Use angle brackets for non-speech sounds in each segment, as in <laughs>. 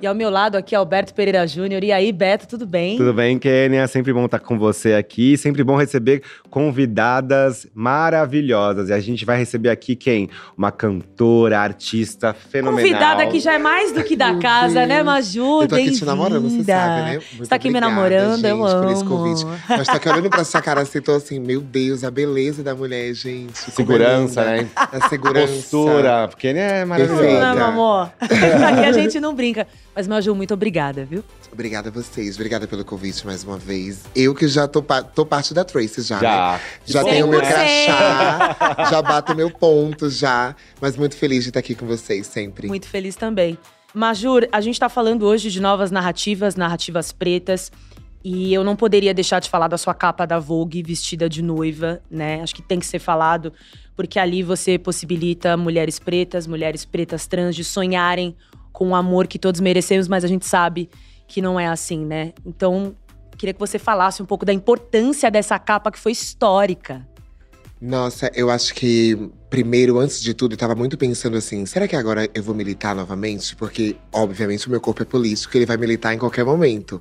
E ao meu lado aqui, Alberto Pereira Júnior. E aí, Beto, tudo bem? Tudo bem, Kênia? Sempre bom estar com você aqui. Sempre bom receber convidadas maravilhosas. E a gente vai receber aqui quem? Uma cantora, artista fenomenal. Convidada que já é mais do que da casa, né, Maju? Eu tô aqui te namorando, você sabe, né? Muito você tá aqui obrigada, me namorando, gente, eu amo. por esse convite. Mas tá aqui olhando pra sua cara assim, tô assim, meu Deus, a beleza da mulher, gente. Segurança, né? A segurança. Postura. Porque é maravilhosa. Não, meu amor. <laughs> aqui a gente não brinca. Mas, Maju, muito obrigada, viu? Obrigada a vocês, obrigada pelo convite mais uma vez. Eu que já tô, tô parte da Tracy já, já. né? Já tenho meu crachá, já bato meu ponto já. Mas muito feliz de estar aqui com vocês sempre. Muito feliz também. Majur, a gente tá falando hoje de novas narrativas, narrativas pretas. E eu não poderia deixar de falar da sua capa da Vogue vestida de noiva, né? Acho que tem que ser falado, porque ali você possibilita mulheres pretas, mulheres pretas trans de sonharem com o amor que todos merecemos, mas a gente sabe que não é assim, né? Então, queria que você falasse um pouco da importância dessa capa que foi histórica. Nossa, eu acho que primeiro, antes de tudo, eu tava muito pensando assim: será que agora eu vou militar novamente? Porque, obviamente, o meu corpo é político, ele vai militar em qualquer momento.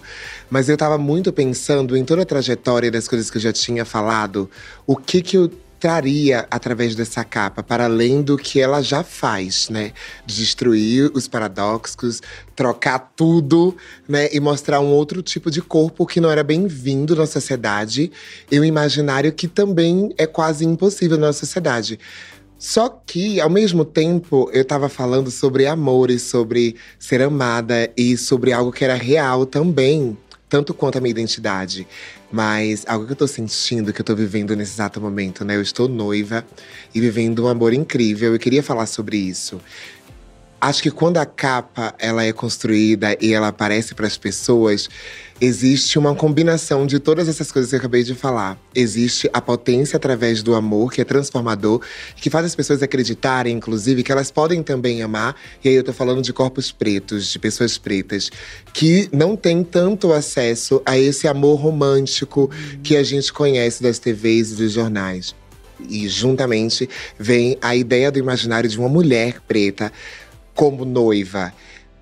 Mas eu tava muito pensando em toda a trajetória das coisas que eu já tinha falado, o que que eu traria através dessa capa, para além do que ela já faz, né? Destruir os paradoxos, trocar tudo, né? E mostrar um outro tipo de corpo que não era bem-vindo na sociedade e um imaginário que também é quase impossível na sociedade. Só que, ao mesmo tempo, eu tava falando sobre amor e sobre ser amada e sobre algo que era real também, tanto quanto a minha identidade. Mas algo que eu tô sentindo, que eu tô vivendo nesse exato momento, né? Eu estou noiva e vivendo um amor incrível. Eu queria falar sobre isso. Acho que quando a capa ela é construída e ela aparece para as pessoas, existe uma combinação de todas essas coisas que eu acabei de falar. Existe a potência através do amor, que é transformador, que faz as pessoas acreditarem, inclusive, que elas podem também amar. E aí eu tô falando de corpos pretos, de pessoas pretas, que não têm tanto acesso a esse amor romântico que a gente conhece das TVs e dos jornais. E juntamente vem a ideia do imaginário de uma mulher preta como noiva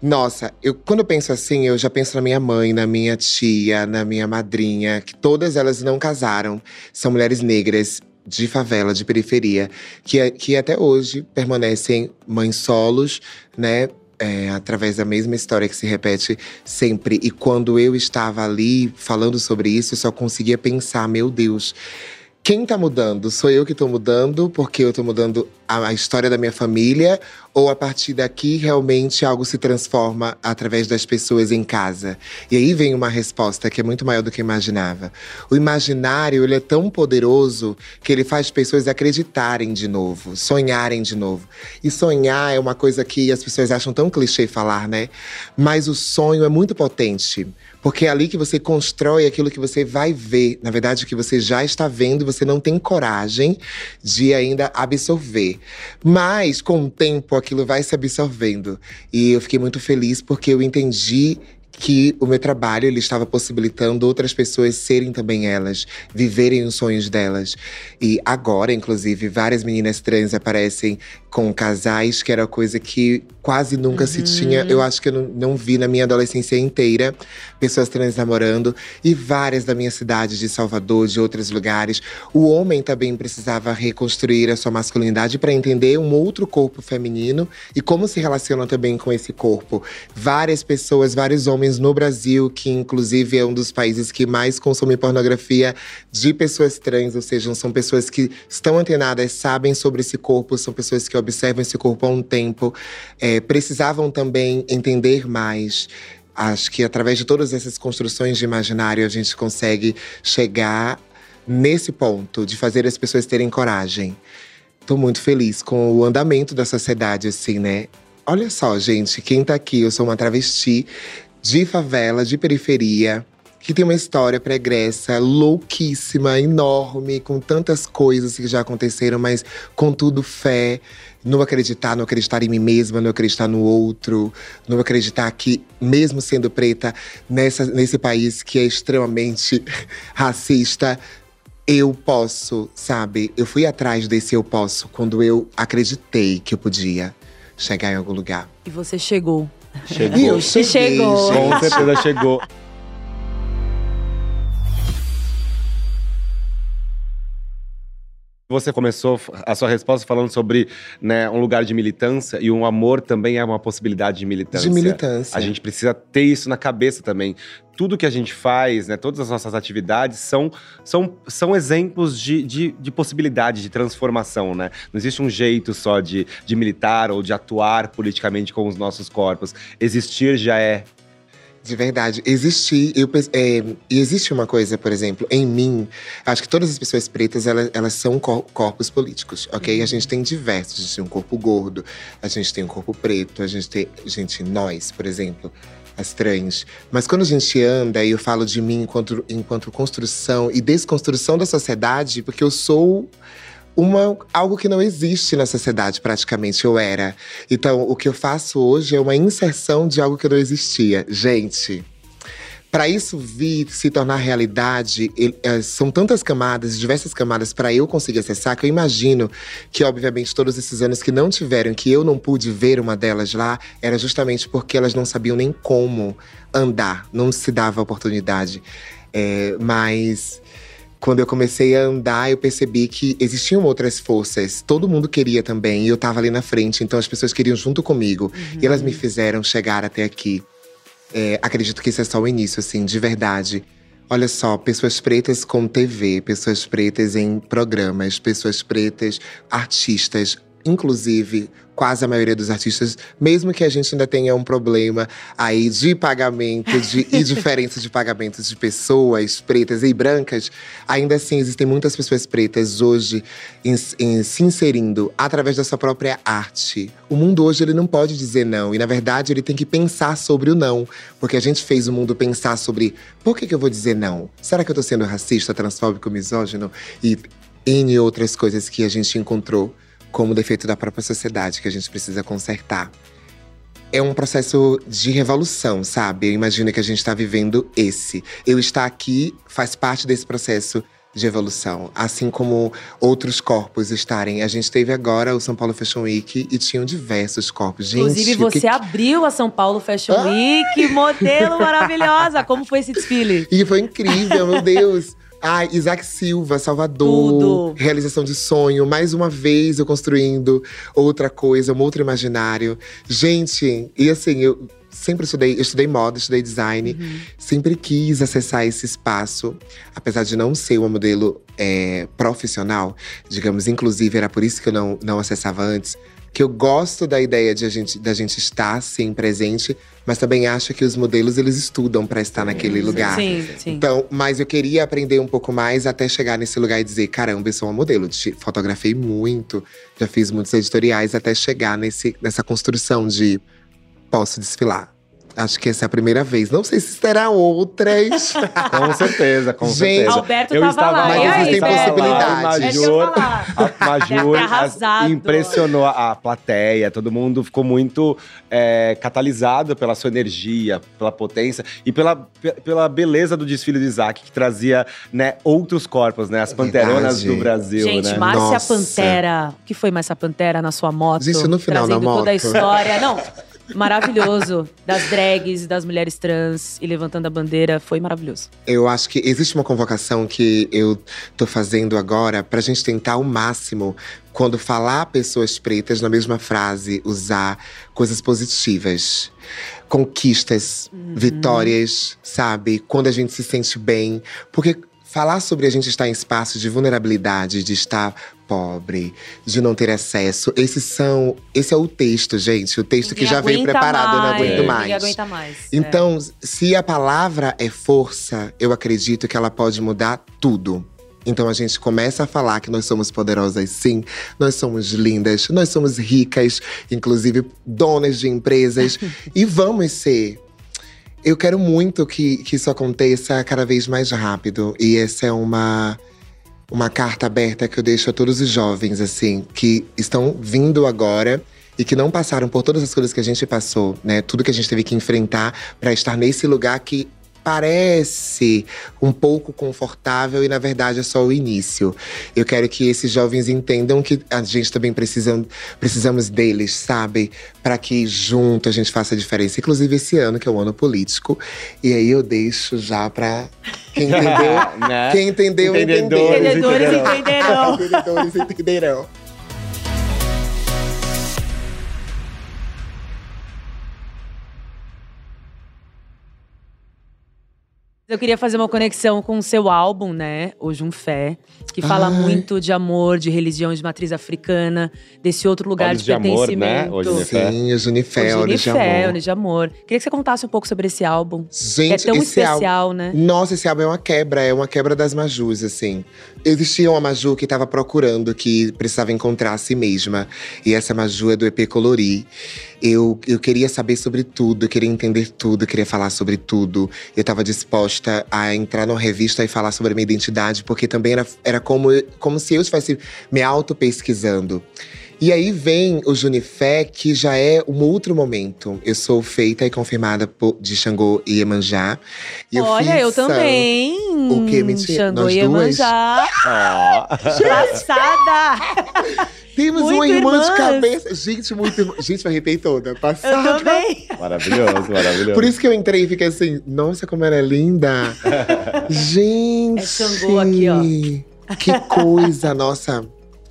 nossa, eu, quando eu penso assim, eu já penso na minha mãe, na minha tia, na minha madrinha, que todas elas não casaram. São mulheres negras de favela, de periferia, que, que até hoje permanecem mães solos, né? É, através da mesma história que se repete sempre. E quando eu estava ali falando sobre isso, eu só conseguia pensar: meu Deus, quem tá mudando? Sou eu que tô mudando, porque eu tô mudando a, a, história da minha família? Ou a partir daqui realmente algo se transforma através das pessoas em casa? E aí vem uma resposta que é muito maior do que eu imaginava. O imaginário, ele é tão poderoso que ele faz pessoas acreditarem de novo, sonharem de novo. E sonhar é uma coisa que as pessoas acham tão clichê falar, né? Mas o sonho é muito potente. Porque é ali que você constrói aquilo que você vai ver. Na verdade, o que você já está vendo, você não tem coragem de ainda absorver. Mas, com o tempo, aquilo vai se absorvendo. E eu fiquei muito feliz porque eu entendi que o meu trabalho ele estava possibilitando outras pessoas serem também elas, viverem os sonhos delas. E agora, inclusive, várias meninas trans aparecem com casais, que era coisa que quase nunca uhum. se tinha. Eu acho que eu não, não, vi na minha adolescência inteira pessoas trans namorando. E várias da minha cidade, de Salvador, de outros lugares. O homem também precisava reconstruir a sua masculinidade para entender um outro corpo feminino e como se relaciona também com esse corpo. Várias pessoas, vários homens no Brasil, que inclusive é um dos países que mais consome pornografia de pessoas trans, ou seja, são pessoas que estão antenadas, sabem sobre esse corpo, são pessoas que observam esse corpo há um tempo, é, precisavam também entender mais. Acho que através de todas essas construções de imaginário a gente consegue chegar nesse ponto de fazer as pessoas terem coragem. Tô muito feliz com o andamento da sociedade, assim, né? Olha só, gente, quem tá aqui, eu sou uma travesti de favela, de periferia, que tem uma história pregressa, louquíssima, enorme, com tantas coisas que já aconteceram, mas contudo fé, não acreditar, não acreditar em mim mesma, não acreditar no outro, não acreditar que, mesmo sendo preta, nessa, nesse país que é extremamente <laughs> racista, eu posso, sabe? Eu fui atrás desse eu posso quando eu acreditei que eu podia chegar em algum lugar. E você chegou. Chegou. E eu cheguei, chegou. Com certeza chegou. Você começou a sua resposta falando sobre né, um lugar de militância e um amor também é uma possibilidade de militância. De militância. A gente precisa ter isso na cabeça também. Tudo que a gente faz, né, todas as nossas atividades são, são, são exemplos de, de, de possibilidade, de transformação. Né? Não existe um jeito só de, de militar ou de atuar politicamente com os nossos corpos. Existir já é De verdade, existir. É, e existe uma coisa, por exemplo, em mim. Acho que todas as pessoas pretas, elas, elas são cor- corpos políticos, ok? A gente tem diversos. A gente tem um corpo gordo, a gente tem um corpo preto, a gente tem. Gente, nós, por exemplo, as trans. Mas quando a gente anda, e eu falo de mim enquanto, enquanto construção e desconstrução da sociedade, porque eu sou uma, algo que não existe na sociedade, praticamente, eu era. Então, o que eu faço hoje é uma inserção de algo que não existia. Gente, para isso vir se tornar realidade, eh, são tantas camadas, diversas camadas para eu conseguir acessar, que eu imagino que, obviamente, todos esses anos que não tiveram, que eu não pude ver uma delas lá, era justamente porque elas não sabiam nem como andar, não se dava oportunidade. Eh, mas quando eu comecei a andar, eu percebi que existiam outras forças. Todo mundo queria também, e eu tava ali na frente, então as pessoas queriam junto comigo. E elas me fizeram chegar até aqui. É, acredito que isso é só o início, assim, de verdade. Olha só, pessoas pretas com TV, pessoas pretas em programas, pessoas pretas, artistas, inclusive quase a maioria dos artistas, mesmo que a gente ainda tenha um problema aí de pagamento de, e <laughs> diferença de pagamentos de pessoas pretas e brancas, ainda assim existem muitas pessoas pretas hoje em- em se inserindo através da sua própria arte. O mundo hoje ele não pode dizer não e na verdade ele tem que pensar sobre o não, porque a gente fez o mundo pensar sobre por que, que eu vou dizer não? Será que eu tô sendo racista, transfóbico, misógino e N outras coisas que a gente encontrou como defeito da própria sociedade que a gente precisa consertar. É um processo de revolução, sabe? Eu imagino que a gente está vivendo esse. Eu estar aqui faz parte desse processo de evolução, assim como outros corpos estarem. A gente teve agora o São Paulo Fashion Week e tinham diversos corpos. Gente, Inclusive, o que você abriu a São Paulo Fashion Week, modelo maravilhosa. Como foi esse desfile? E foi incrível, meu Deus. Ai, Isaac Silva, Salvador. Tudo. Realização de sonho. Mais uma vez eu construindo outra coisa, um outro imaginário. Gente, e assim, eu sempre estudei, eu estudei moda, estudei design. Sempre quis acessar esse espaço. Apesar de não ser uma modelo é, profissional, digamos, inclusive era por isso que eu não, não acessava antes. Que eu gosto da ideia de a gente, da gente estar, sim, presente. Mas também acho que os modelos, eles estudam para estar naquele lugar. Sim, sim. Então, mas eu queria aprender um pouco mais até chegar nesse lugar e dizer: caramba, eu sou uma modelo. Te- Fotografei muito, já fiz muitos editoriais até chegar nesse, nessa construção de posso desfilar. Acho que essa é a primeira vez. Não sei se terá outras. <laughs> Com certeza, com Gente, certeza. Alberto eu tava estava lá. Mas e existem possibilidades. É isso ia falar. A ter arrasado. impressionou a plateia, todo mundo ficou muito é, catalisado pela sua energia, pela potência e pela, pe- pela beleza do desfile do Isaac, que trazia né, outros corpos, né? As panteronas Verdade. do Brasil, Gente, né? Márcia Nossa. Pantera. O que foi Márcia Pantera na sua moto? Gente, no final da Trazendo toda a moto. história. Não, maravilhoso. Das drags, das mulheres trans e levantando a bandeira. Foi maravilhoso. Eu acho que existe uma convocação que eu tô fazendo agora pra gente tentar ao máximo, quando falar pessoas pretas na mesma frase, usar coisas positivas. Conquistas, vitórias, sabe? Quando a gente se sente bem. Porque falar sobre a gente estar em espaços de vulnerabilidade, de estar pobre, de não ter acesso, esses são. Esse é o texto, gente. O texto que já veio preparado, eu não aguento É. mais. Ninguém aguenta mais. Então, se a palavra é força, eu acredito que ela pode mudar tudo. Então a gente começa a falar que nós somos poderosas sim, nós somos lindas, nós somos ricas, inclusive donas de empresas, <laughs> e vamos ser. Eu quero muito que, que isso aconteça cada vez mais rápido. E essa é uma, uma carta aberta que eu deixo a todos os jovens, assim, que estão vindo agora e que não passaram por todas as coisas que a gente passou, né? Tudo que a gente teve que enfrentar para estar nesse lugar que parece um pouco confortável e na verdade é só o início. Eu quero que esses jovens entendam que a gente também precisa, precisamos deles, sabe? Para que junto a gente faça a diferença. Inclusive esse ano, que é o ano político. E aí eu deixo já para quem entendeu, <laughs> né? quem entendeu, entendeu. Entendedores entenderão. Entendedores entenderão. <laughs> Eu queria fazer uma conexão com o seu álbum, né? Hoje um Fé, que fala Ai. muito de amor, de religião de matriz africana, desse outro lugar Olhos de, de pertencimento. Amor, né? Hoje Sim, os Unifé, Olhos de Amor. Olhos de Amor. Queria que você contasse um pouco sobre esse álbum. Gente, é tão especial, né? Nossa, esse álbum é uma quebra, é uma quebra das Majus, assim. Existia uma Maju que estava procurando, que precisava encontrar a si mesma. E essa Maju é do EP Colori. Eu, eu queria saber sobre tudo, eu queria entender tudo, eu queria falar sobre tudo. Eu estava disposta a entrar numa revista e falar sobre a minha identidade, porque também era, era como, como se eu estivesse me auto-pesquisando. E aí vem o Junifé, que já é um outro momento. Eu sou feita e confirmada de Xangô e Iemanjá. E Olha, eu, eu também. O que? Mentira. Xangô e Iemanjá. <laughs> Passada! Temos muito uma irmã irmãs. de cabeça. Gente, muito irmã. Gente, me arrepei toda. Passada. Eu também. Maravilhoso, maravilhoso. Por isso que eu entrei e fiquei assim, nossa, como ela é linda. Gente. <laughs> É Xangô aqui, ó. Que coisa, nossa.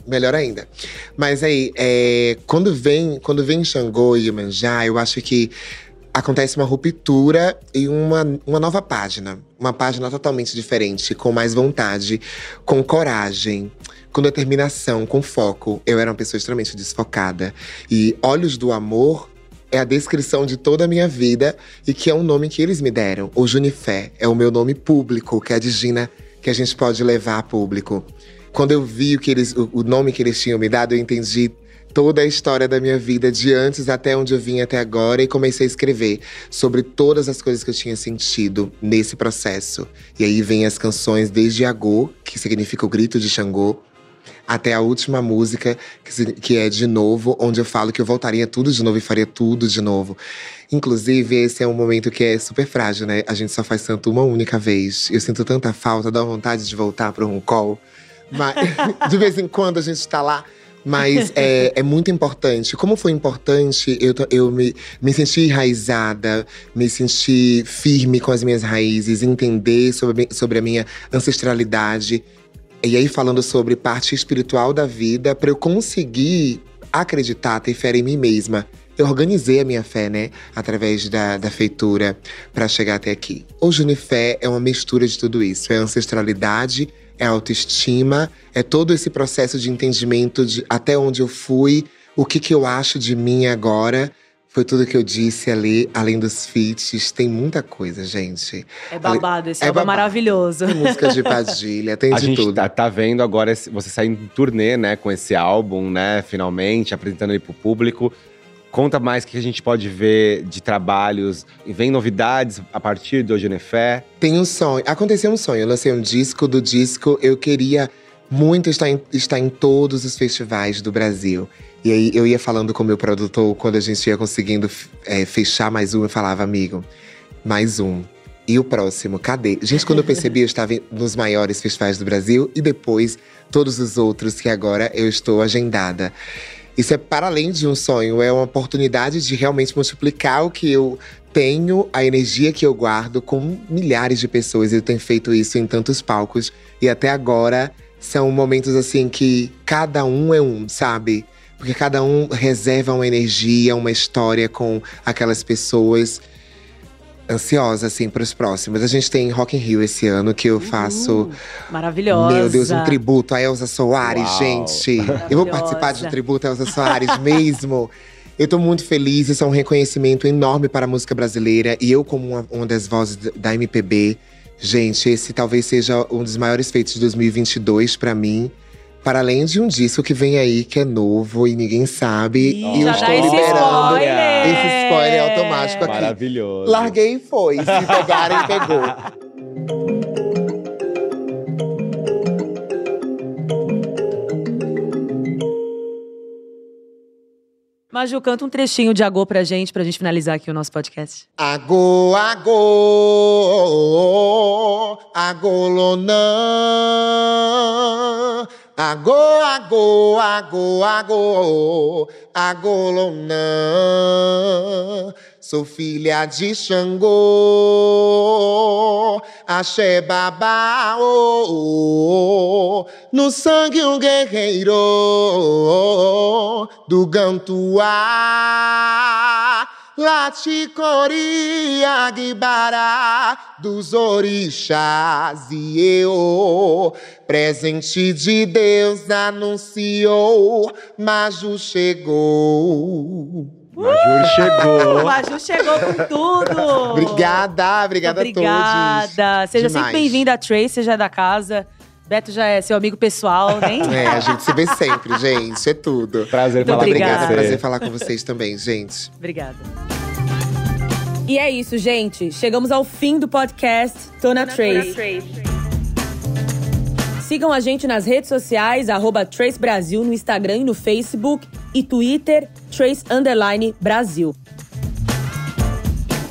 Melhor ainda. Mas aí, é, quando vem quando vem Xangô e Iemanjá, eu acho que acontece uma ruptura e uma, uma nova página. Uma página totalmente diferente, com mais vontade, com coragem com determinação, com foco. Eu era uma pessoa extremamente desfocada. E Olhos do Amor é a descrição de toda a minha vida e que é um nome que eles me deram. O Junifé é o meu nome público, que é a de Gina, que a gente pode levar a público. Quando eu vi o, que eles, o, o nome que eles tinham me dado, eu entendi toda a história da minha vida, de antes até onde eu vim até agora, e comecei a escrever sobre todas as coisas que eu tinha sentido nesse processo. E aí vem as canções desde Agô, que significa o grito de Xangô, até a última música, que, é De Novo, onde eu falo que eu voltaria tudo de novo e faria tudo de novo. Inclusive, esse é um momento que é super frágil, né? A gente só faz tanto uma única vez. Eu sinto tanta falta, dá vontade de voltar para um call. Mas <laughs> de vez em quando a gente está lá. Mas é, é, muito importante. Como foi importante, eu, eu me, me senti enraizada, me senti firme com as minhas raízes, entender sobre, sobre a minha ancestralidade. E aí, falando sobre parte espiritual da vida, para eu conseguir acreditar, ter fé em mim mesma. Eu organizei a minha fé, né? Através da, da feitura, para chegar até aqui. O Junifé é uma mistura de tudo isso. É ancestralidade, é autoestima, é todo esse processo de entendimento de até onde eu fui, o que, que eu acho de mim agora foi tudo que eu disse ali, além dos feats. Tem muita coisa, gente. É babado, esse é álbum é maravilhoso. Tem músicas de Padilha, tem a de gente tudo. Tá, tá vendo agora você saindo em turnê, né, com esse álbum, né, finalmente, apresentando ele pro público. Conta mais o que a gente pode ver de trabalhos. Vem novidades a partir do Genefé? Tem um sonho. Aconteceu um sonho. Eu lancei um disco. Do disco, eu queria muito estar em, estar em todos os festivais do Brasil. E aí eu ia falando com o meu produtor quando a gente ia conseguindo é, fechar mais um, eu falava, amigo, mais um. E o próximo, cadê? Gente, quando eu percebi, eu estava nos maiores festivais do Brasil e depois todos os outros que agora eu estou agendada. Isso é para além de um sonho, é uma oportunidade de realmente multiplicar o que eu tenho, a energia que eu guardo com milhares de pessoas. Eu tenho feito isso em tantos palcos e até agora são momentos assim que cada um é um, sabe? Porque cada um reserva uma energia, uma história com aquelas pessoas ansiosa, assim, para os próximos. A gente tem Rock in Rio esse ano, que eu faço… maravilhosa! Meu Deus, um tributo a Elza Soares, Uau. gente! Eu vou participar de um tributo a Elza Soares <laughs> mesmo! Eu tô muito feliz, isso é um reconhecimento enorme para a música brasileira. E eu, como uma, uma das vozes da MPB, gente, esse talvez seja um dos maiores feitos de 2022 para mim Para além de um disco que vem aí, que é novo e ninguém sabe. Ih, e eu já estou esse liberando spoiler. esse spoiler automático aqui. Maravilhoso. Larguei e foi. Se pegarem, <laughs> pegou. Maju, canta um trechinho de Agô pra gente, pra gente finalizar aqui o nosso podcast. Agô, agô, agolonã. Agô, agô, agô, agô, agolonã. Sou filha de Xangô, axé babá, oh, oh, oh. no sangue um guerreiro do Gantuá. Laticoria Guibará dos orixás e eu, presente de Deus, anunciou, Maju chegou. Majur chegou. O <laughs> Maju chegou com tudo! Obrigada, obrigada, a todos. Obrigada! Seja Demais. sempre bem-vinda a Trace, seja da casa. Beto já é seu amigo pessoal, nem? <laughs> É, a gente se vê sempre, gente, é tudo. Prazer Muito falar obrigada. com. Prazer falar com vocês também, gente. Obrigada. E é isso, gente. Chegamos ao fim do podcast Tona Trace. Sigam a gente nas redes sociais, arroba Trace Brasil, no Instagram e no Facebook. E Twitter, Trace Underline Brasil.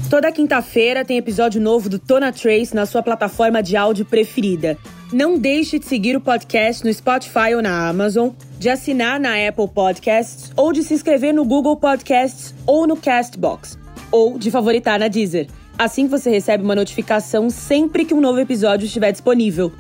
Toda quinta-feira tem episódio novo do Tona Trace na sua plataforma de áudio preferida. Não deixe de seguir o podcast no Spotify ou na Amazon, de assinar na Apple Podcasts ou de se inscrever no Google Podcasts ou no Castbox, ou de favoritar na Deezer. Assim você recebe uma notificação sempre que um novo episódio estiver disponível.